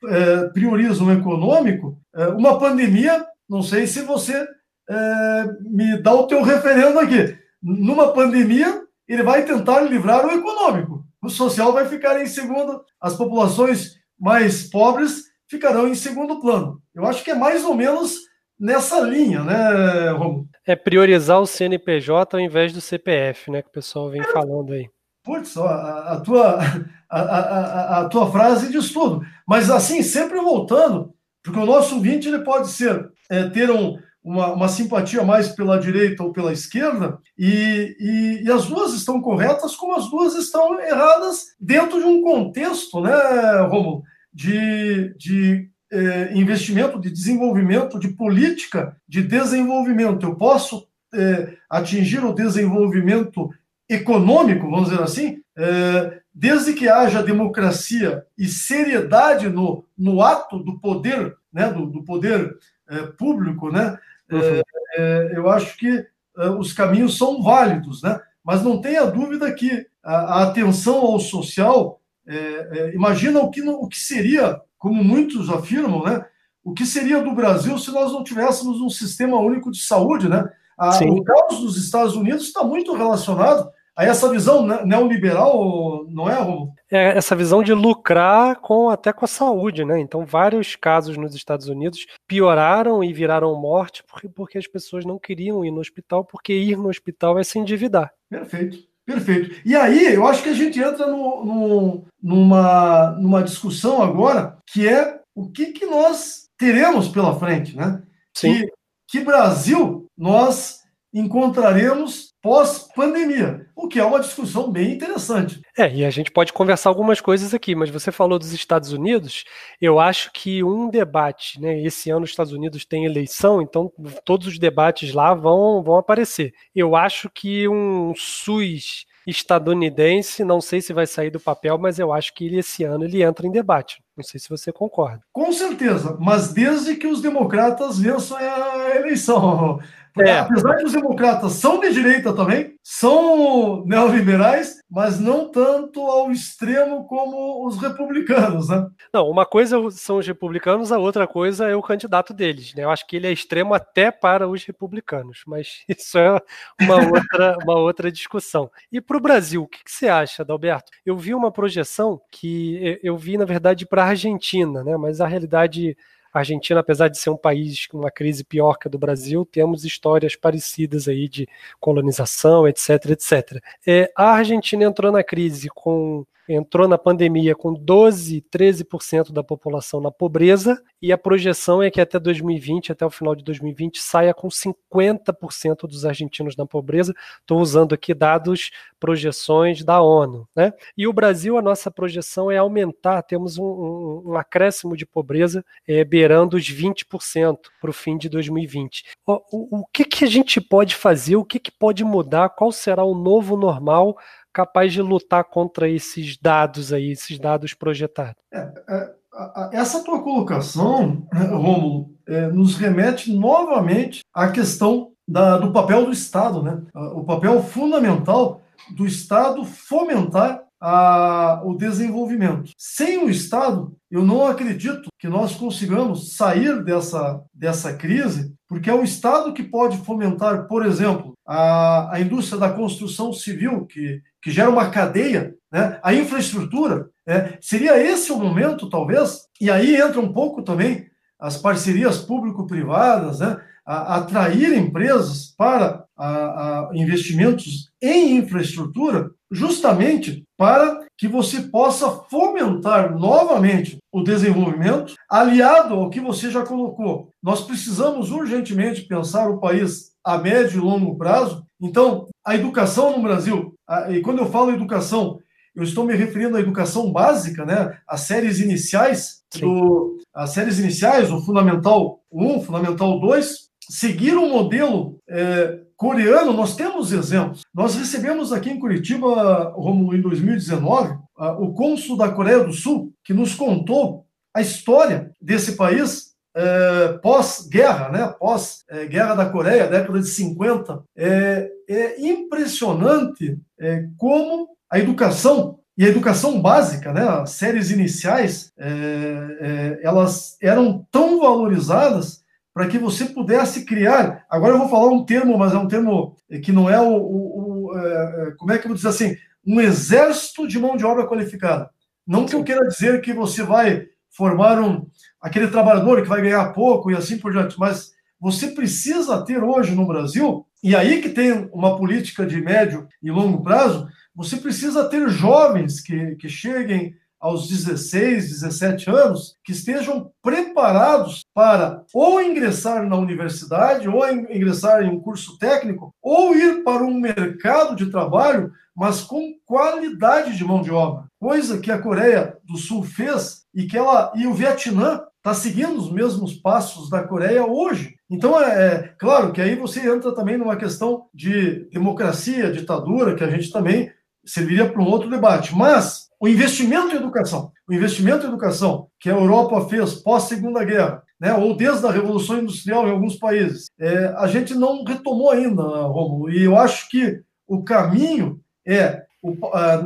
é, priorizam o econômico, é, uma pandemia, não sei se você é, me dá o teu referendo aqui. Numa pandemia, ele vai tentar livrar o econômico. O social vai ficar em segundo, as populações mais pobres ficarão em segundo plano. Eu acho que é mais ou menos nessa linha, né, Romulo? É priorizar o CNPJ ao invés do CPF, né, que o pessoal vem é. falando aí. Putz, a, a, tua, a, a, a, tua frase diz tudo. Mas assim, sempre voltando, porque o nosso ouvinte ele pode ser é, ter um, uma, uma, simpatia mais pela direita ou pela esquerda, e, e, e, as duas estão corretas, como as duas estão erradas dentro de um contexto, né, Romulo, de, de é, investimento, de desenvolvimento, de política de desenvolvimento. Eu posso é, atingir o desenvolvimento econômico, vamos dizer assim, é, desde que haja democracia e seriedade no, no ato do poder, né, do, do poder público, né, eu acho que os caminhos são válidos, né, mas não tenha dúvida que a, a atenção ao social, é, é, imagina o que, o que seria, como muitos afirmam, né, o que seria do Brasil se nós não tivéssemos um sistema único de saúde, né? A, o caos dos Estados Unidos está muito relacionado Aí essa visão neoliberal, não é, Romulo? É essa visão de lucrar com até com a saúde, né? Então, vários casos nos Estados Unidos pioraram e viraram morte porque, porque as pessoas não queriam ir no hospital, porque ir no hospital é se endividar. Perfeito. Perfeito. E aí, eu acho que a gente entra no, no, numa, numa discussão agora que é o que, que nós teremos pela frente, né? Sim. Que, que Brasil nós encontraremos pós-pandemia, o que é uma discussão bem interessante. É, e a gente pode conversar algumas coisas aqui, mas você falou dos Estados Unidos, eu acho que um debate, né, esse ano os Estados Unidos têm eleição, então todos os debates lá vão, vão aparecer. Eu acho que um SUS estadunidense, não sei se vai sair do papel, mas eu acho que ele, esse ano ele entra em debate. Não sei se você concorda. Com certeza, mas desde que os democratas vençam a eleição. É. apesar que os democratas são de direita também, são neoliberais, mas não tanto ao extremo como os republicanos, né? Não, uma coisa são os republicanos, a outra coisa é o candidato deles, né? Eu acho que ele é extremo até para os republicanos, mas isso é uma outra, uma outra discussão. E para o Brasil, o que, que você acha, Adalberto? Eu vi uma projeção que eu vi, na verdade, para a Argentina, né? Mas a realidade a Argentina, apesar de ser um país com uma crise pior que a do Brasil, temos histórias parecidas aí de colonização, etc, etc. É, a Argentina entrou na crise com entrou na pandemia com 12, 13% da população na pobreza, e a projeção é que até 2020, até o final de 2020, saia com 50% dos argentinos na pobreza. Estou usando aqui dados, projeções da ONU. Né? E o Brasil, a nossa projeção é aumentar, temos um, um, um acréscimo de pobreza é, beirando os 20% para o fim de 2020. O, o, o que, que a gente pode fazer, o que, que pode mudar, qual será o novo normal capaz de lutar contra esses dados aí, esses dados projetados. É, é, essa tua colocação, Rômulo, é, nos remete novamente à questão da, do papel do Estado, né? O papel fundamental do Estado fomentar a, o desenvolvimento. Sem o Estado, eu não acredito que nós consigamos sair dessa, dessa crise, porque é o Estado que pode fomentar, por exemplo, a, a indústria da construção civil, que que gera uma cadeia, né? a infraestrutura. Né? Seria esse o momento, talvez? E aí entra um pouco também as parcerias público-privadas, né? a, atrair empresas para a, a investimentos em infraestrutura, justamente para que você possa fomentar novamente o desenvolvimento, aliado ao que você já colocou. Nós precisamos urgentemente pensar o país a médio e longo prazo. Então, a educação no Brasil e quando eu falo educação, eu estou me referindo à educação básica, né? As séries iniciais, do, as séries iniciais, o Fundamental 1, Fundamental 2, seguir um modelo é, coreano, nós temos exemplos. Nós recebemos aqui em Curitiba, Romulo, em 2019, o cônsul da Coreia do Sul, que nos contou a história desse país é, pós-guerra, né? pós-guerra é, da Coreia, década de 50, é, é impressionante é, como a educação e a educação básica, né, as séries iniciais, é, é, elas eram tão valorizadas para que você pudesse criar. Agora eu vou falar um termo, mas é um termo que não é o, o, o é, como é que eu vou dizer assim, um exército de mão de obra qualificada. Não que eu queira dizer que você vai formar um, aquele trabalhador que vai ganhar pouco e assim por diante, mas você precisa ter hoje no Brasil, e aí que tem uma política de médio e longo prazo, você precisa ter jovens que, que cheguem aos 16, 17 anos, que estejam preparados para ou ingressar na universidade, ou ingressar em um curso técnico, ou ir para um mercado de trabalho, mas com qualidade de mão de obra. Coisa que a Coreia do Sul fez e que ela e o Vietnã está seguindo os mesmos passos da Coreia hoje. Então, é, é, claro que aí você entra também numa questão de democracia, ditadura, que a gente também serviria para um outro debate. Mas o investimento em educação, o investimento em educação que a Europa fez pós-segunda guerra, né, ou desde a Revolução Industrial em alguns países, é, a gente não retomou ainda, Romulo. E eu acho que o caminho é,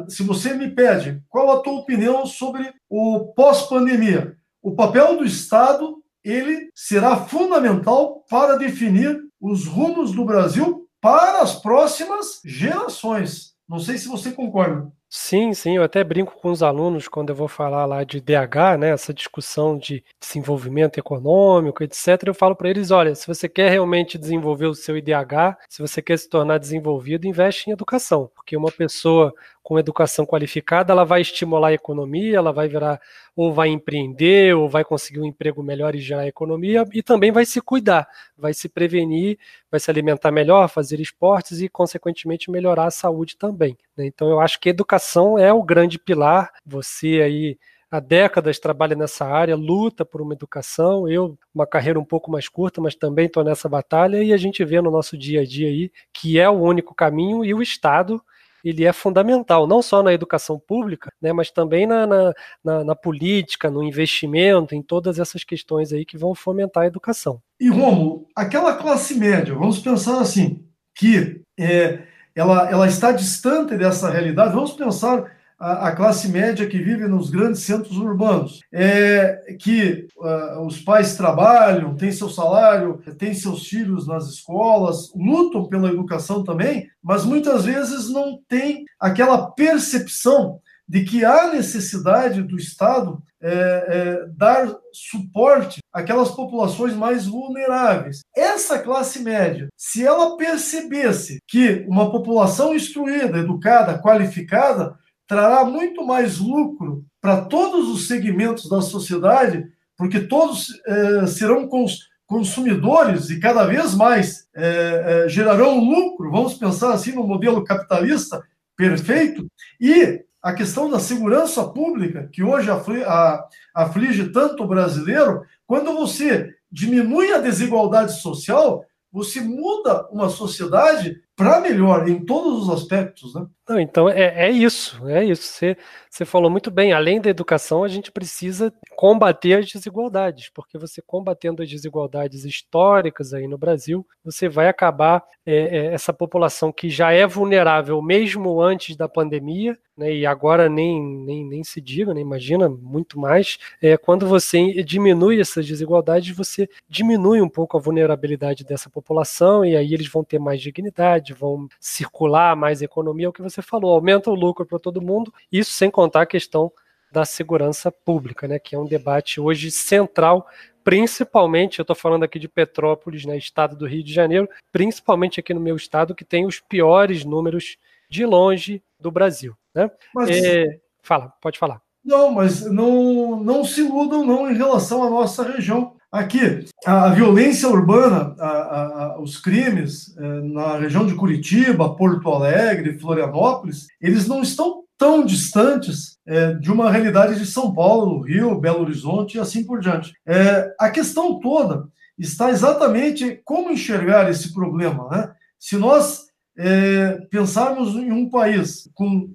se você me pede qual a tua opinião sobre o pós-pandemia, o papel do Estado ele será fundamental para definir os rumos do Brasil para as próximas gerações. Não sei se você concorda. Sim, sim, eu até brinco com os alunos quando eu vou falar lá de DH, né, essa discussão de desenvolvimento econômico, etc. Eu falo para eles: olha, se você quer realmente desenvolver o seu IDH, se você quer se tornar desenvolvido, investe em educação, porque uma pessoa com educação qualificada, ela vai estimular a economia, ela vai virar, ou vai empreender, ou vai conseguir um emprego melhor e gerar economia, e também vai se cuidar, vai se prevenir, vai se alimentar melhor, fazer esportes e, consequentemente, melhorar a saúde também. Né? Então, eu acho que educação é o grande pilar. Você aí há décadas trabalha nessa área, luta por uma educação. Eu, uma carreira um pouco mais curta, mas também estou nessa batalha e a gente vê no nosso dia a dia aí que é o único caminho e o Estado ele é fundamental, não só na educação pública, né, mas também na, na, na, na política, no investimento, em todas essas questões aí que vão fomentar a educação. E, Romulo, aquela classe média, vamos pensar assim, que é, ela, ela está distante dessa realidade, vamos pensar a, a, classe média que vive nos grandes centros urbanos, é que uh, os pais trabalham, têm seu salário, têm seus filhos nas escolas, lutam pela educação também, mas muitas vezes não tem aquela percepção de que há necessidade do Estado é, é, dar suporte àquelas populações mais vulneráveis. Essa classe média, se ela percebesse que uma população instruída, educada, qualificada, trará muito mais lucro para todos os segmentos da sociedade, porque todos é, serão cons consumidores e cada vez mais é, é, gerarão lucro. Vamos pensar assim no modelo capitalista perfeito. E a questão da segurança pública, que hoje aflige, a, aflige tanto o brasileiro, quando você diminui a desigualdade social, você muda uma sociedade para melhor em todos os aspectos, né? Não, então é, é isso, é isso. Você, você falou muito bem. Além da educação, a gente precisa combater as desigualdades, porque você combatendo as desigualdades históricas aí no Brasil, você vai acabar é, é, essa população que já é vulnerável mesmo antes da pandemia, né, e agora nem, nem, nem se diga, né, imagina muito mais. É, quando você diminui essas desigualdades, você diminui um pouco a vulnerabilidade dessa população e aí eles vão ter mais dignidade, vão circular mais economia, é o que você você falou, aumenta o lucro para todo mundo, isso sem contar a questão da segurança pública, né, que é um debate hoje central, principalmente, eu estou falando aqui de Petrópolis, né, estado do Rio de Janeiro, principalmente aqui no meu estado, que tem os piores números de longe do Brasil. Né? Mas, é, fala, pode falar. Não, mas não, não se iludam não em relação à nossa região. Aqui, a, violência urbana, a, a, os crimes é, na região de Curitiba, Porto Alegre, Florianópolis, eles não estão tão distantes é, de uma realidade de São Paulo, Rio, Belo Horizonte e assim por diante. É, a questão toda está exatamente como enxergar esse problema. Né? Se nós é, pensarmos em um país com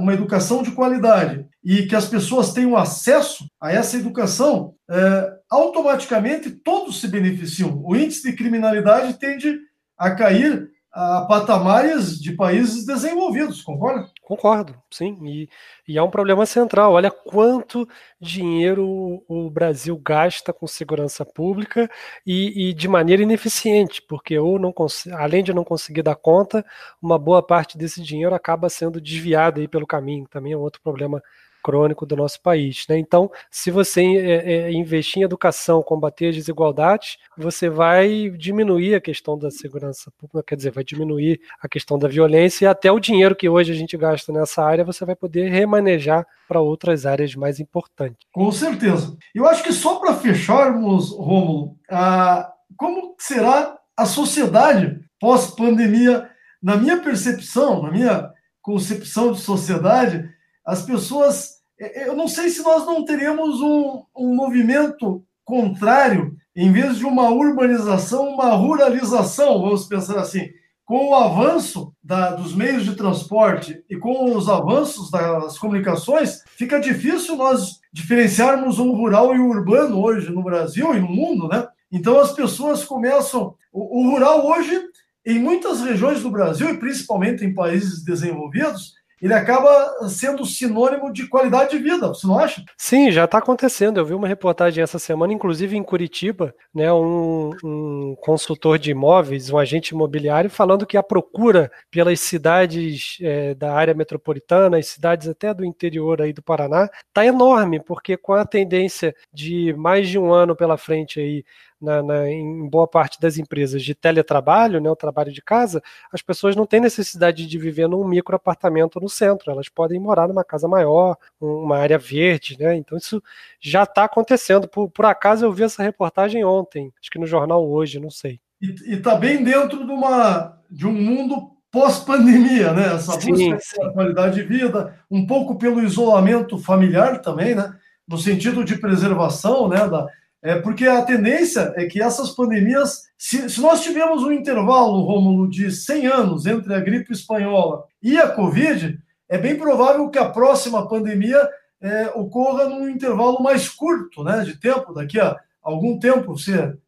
uma educação de qualidade e que as pessoas tenham acesso a essa educação, é, automaticamente todos se beneficiam. O índice de criminalidade tende a cair a patamares de países desenvolvidos, concorda? Concordo, sim. E, e é um problema central. Olha quanto dinheiro o Brasil gasta com segurança pública e, e de maneira ineficiente, porque ou não além de não conseguir dar conta, uma boa parte desse dinheiro acaba sendo desviado aí pelo caminho. Também é outro problema crônico do nosso país. Né? Então, se você é, é, investir em educação, combater as desigualdades, você vai diminuir a questão da segurança pública, quer dizer, vai diminuir a questão da violência e até o dinheiro que hoje a gente gasta nessa área, você vai poder remanejar para outras áreas mais importantes. Com certeza. Eu acho que só para fecharmos, Rômulo, ah, como será a sociedade pós-pandemia? Na minha percepção, na minha concepção de sociedade, as pessoas. É, é, eu não sei se nós não teremos um, um movimento contrário, em vez de uma urbanização, uma ruralização, vamos pensar assim. Com o avanço da, dos meios de transporte e com os avanços das comunicações, fica difícil nós diferenciarmos um rural e o urbano hoje no Brasil e no mundo, né? Então as pessoas começam. O, o rural hoje em muitas regiões do Brasil, e principalmente em países desenvolvidos, ele acaba sendo sinônimo de qualidade de vida, você não acha? Sim, já está acontecendo. Eu vi uma reportagem essa semana, inclusive em Curitiba, né, um, um, consultor de imóveis, um agente imobiliário, falando que a procura pelas cidades é, da área metropolitana, as cidades até do interior aí do Paraná, está enorme, porque com a tendência de mais de um ano pela frente aí na, na, em boa parte das empresas de teletrabalho, né, o trabalho de casa, as pessoas não têm necessidade de viver num micro apartamento no centro, elas podem morar numa casa maior, uma área verde, né? Então isso já está acontecendo. Por, por acaso eu vi essa reportagem ontem, acho que no jornal hoje, não sei. E está bem dentro de, uma, de um mundo pós-pandemia, né? Essa busca sim, pela qualidade de vida, um pouco pelo isolamento familiar também, né? No sentido de preservação, né? Da, é porque a tendência é que essas pandemias, se, se nós tivermos um intervalo, Rômulo, de 100 anos entre a gripe espanhola e a Covid, é bem provável que a próxima pandemia é, ocorra num intervalo mais curto né, de tempo, daqui a algum tempo.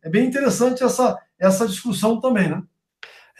É bem interessante essa, essa discussão também, né?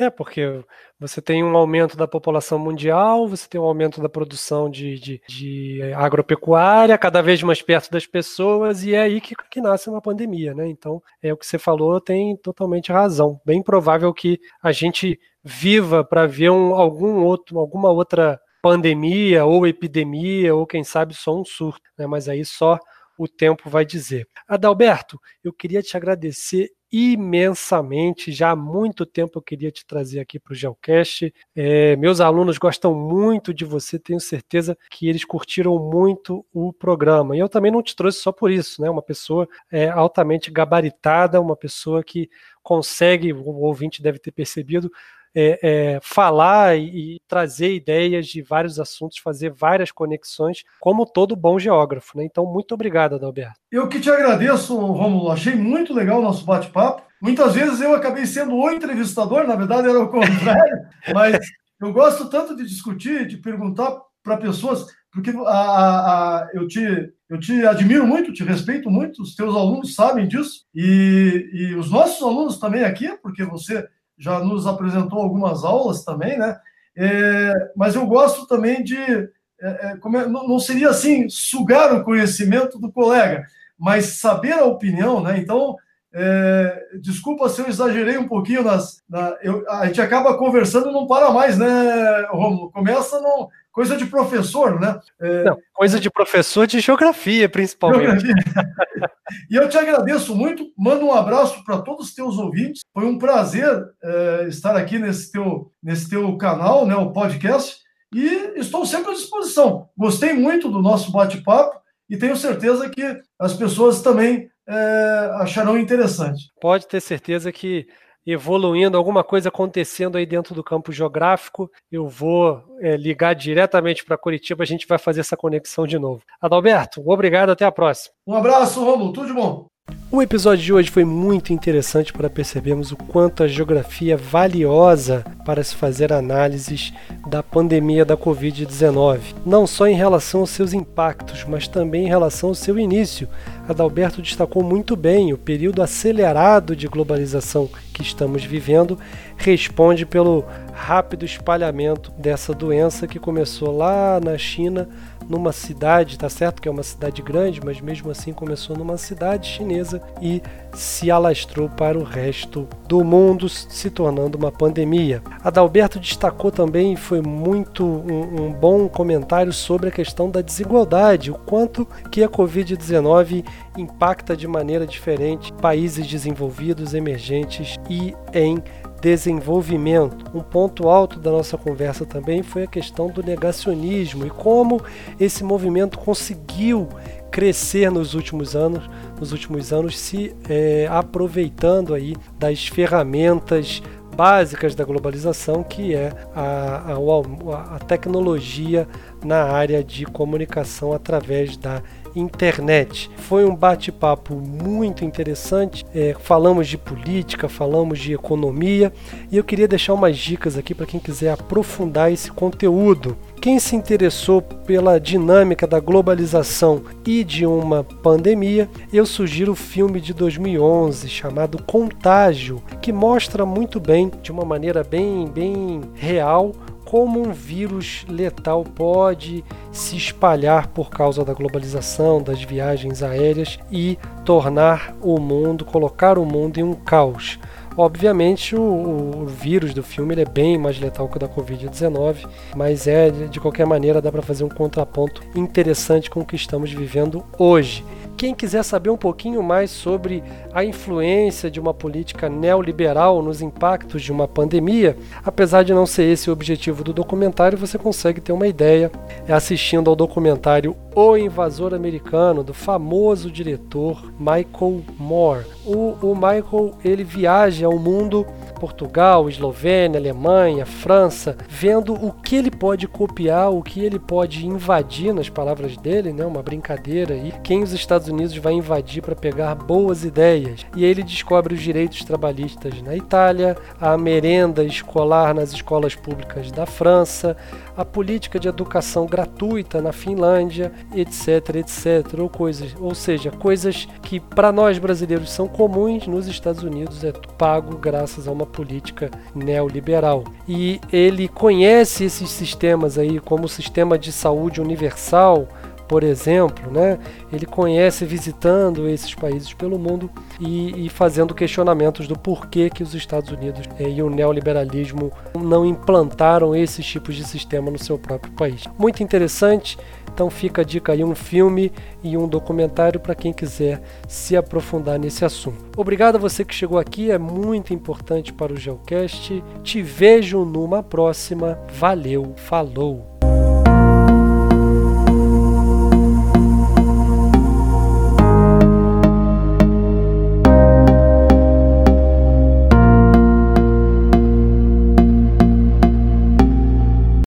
É, porque você tem um aumento da população mundial, você tem um aumento da produção de, de, de agropecuária, cada vez mais perto das pessoas, e é aí que, que nasce uma pandemia, né? Então, é o que você falou, tem totalmente razão. Bem provável que a gente viva para ver um, algum outro, alguma outra pandemia ou epidemia, ou quem sabe só um surto, né? Mas aí só o tempo vai dizer. Adalberto, eu queria te agradecer imensamente. Já há muito tempo eu queria te trazer aqui para o Geocast. É, meus alunos gostam muito de você, tenho certeza que eles curtiram muito o programa. E eu também não te trouxe só por isso, né? Uma pessoa é, altamente gabaritada, uma pessoa que consegue, o ouvinte deve ter percebido, é, é, falar e, e, trazer ideias de vários assuntos, fazer várias conexões, como todo bom geógrafo. Né? Então, muito obrigado, Adalberto. Eu que te agradeço, Romulo. Achei muito legal o nosso bate-papo. Muitas vezes eu acabei sendo o entrevistador, na verdade era o contrário, mas eu gosto tanto de discutir, de perguntar para pessoas, porque a, a, a, eu, te, eu te admiro muito, te respeito muito, os teus alunos sabem disso, e, e os nossos alunos também aqui, porque você já nos apresentou algumas aulas também, né? É, mas eu gosto também de. É, é, é não, não seria assim sugar o conhecimento do colega, mas saber a opinião, né? Então, é, desculpa se eu exagerei um pouquinho nas. Na, eu, a gente acaba conversando e não para mais, né, Romulo? Começa no, coisa de professor, né? É... Não, coisa de professor de geografia, principalmente. Geografia. e eu te agradeço muito, mando um abraço para todos os teus ouvintes. Foi um prazer é, estar aqui nesse teu, nesse teu canal, né, o podcast, e estou sempre à disposição. Gostei muito do nosso bate-papo e tenho certeza que as pessoas também é, acharão interessante. Pode ter certeza que evoluindo, alguma coisa acontecendo aí dentro do campo geográfico, eu vou é, ligar diretamente para Curitiba, a gente vai fazer essa conexão de novo. Adalberto, obrigado, até a próxima. Um abraço, Romulo, tudo de bom. O episódio de hoje foi muito interessante para percebermos o quanto a geografia é valiosa para se fazer análises da pandemia da Covid-19, não só em relação aos seus impactos, mas também em relação ao seu início. Adalberto destacou muito bem o período acelerado de globalização que estamos vivendo responde pelo rápido espalhamento dessa doença que começou lá na China numa cidade, tá certo que é uma cidade grande, mas mesmo assim começou numa cidade chinesa e se alastrou para o resto do mundo se tornando uma pandemia. Adalberto destacou também, foi muito um, um bom comentário sobre a questão da desigualdade, o quanto que a Covid-19 impacta de maneira diferente países desenvolvidos, emergentes e em desenvolvimento. Um ponto alto da nossa conversa também foi a questão do negacionismo e como esse movimento conseguiu crescer nos últimos anos, nos últimos anos se é, aproveitando aí das ferramentas básicas da globalização, que é a, a, a tecnologia na área de comunicação através da internet. Foi um bate-papo muito interessante. É, falamos de política, falamos de economia e eu queria deixar umas dicas aqui para quem quiser aprofundar esse conteúdo. Quem se interessou pela dinâmica da globalização e de uma pandemia, eu sugiro o filme de 2011 chamado Contágio, que mostra muito bem, de uma maneira bem, bem real, como um vírus letal pode se espalhar por causa da globalização, das viagens aéreas e tornar o mundo, colocar o mundo em um caos. Obviamente, o, o vírus do filme é bem mais letal que o da Covid-19, mas é de qualquer maneira dá para fazer um contraponto interessante com o que estamos vivendo hoje. Quem quiser saber um pouquinho mais sobre a influência de uma política neoliberal nos impactos de uma pandemia, apesar de não ser esse o objetivo do documentário, você consegue ter uma ideia assistindo ao documentário O Invasor Americano, do famoso diretor Michael Moore. O, o Michael ele viaja ao mundo Portugal, Eslovênia, Alemanha, França, vendo o que ele pode copiar, o que ele pode invadir, nas palavras dele, né, uma brincadeira aí, quem os Estados Unidos vai invadir para pegar boas ideias. E ele descobre os direitos trabalhistas na Itália, a merenda escolar nas escolas públicas da França, a política de educação gratuita na Finlândia, etc, etc, ou coisas, ou seja, coisas que para nós brasileiros são comuns nos Estados Unidos é pago graças a uma política neoliberal. E ele conhece esses sistemas aí como o sistema de saúde universal, por exemplo, né? ele conhece visitando esses países pelo mundo e, e fazendo questionamentos do porquê que os Estados Unidos é, e o neoliberalismo não implantaram esses tipos de sistema no seu próprio país. Muito interessante, então fica a dica aí um filme e um documentário para quem quiser se aprofundar nesse assunto. Obrigado a você que chegou aqui, é muito importante para o Geocast. Te vejo numa próxima. Valeu, falou!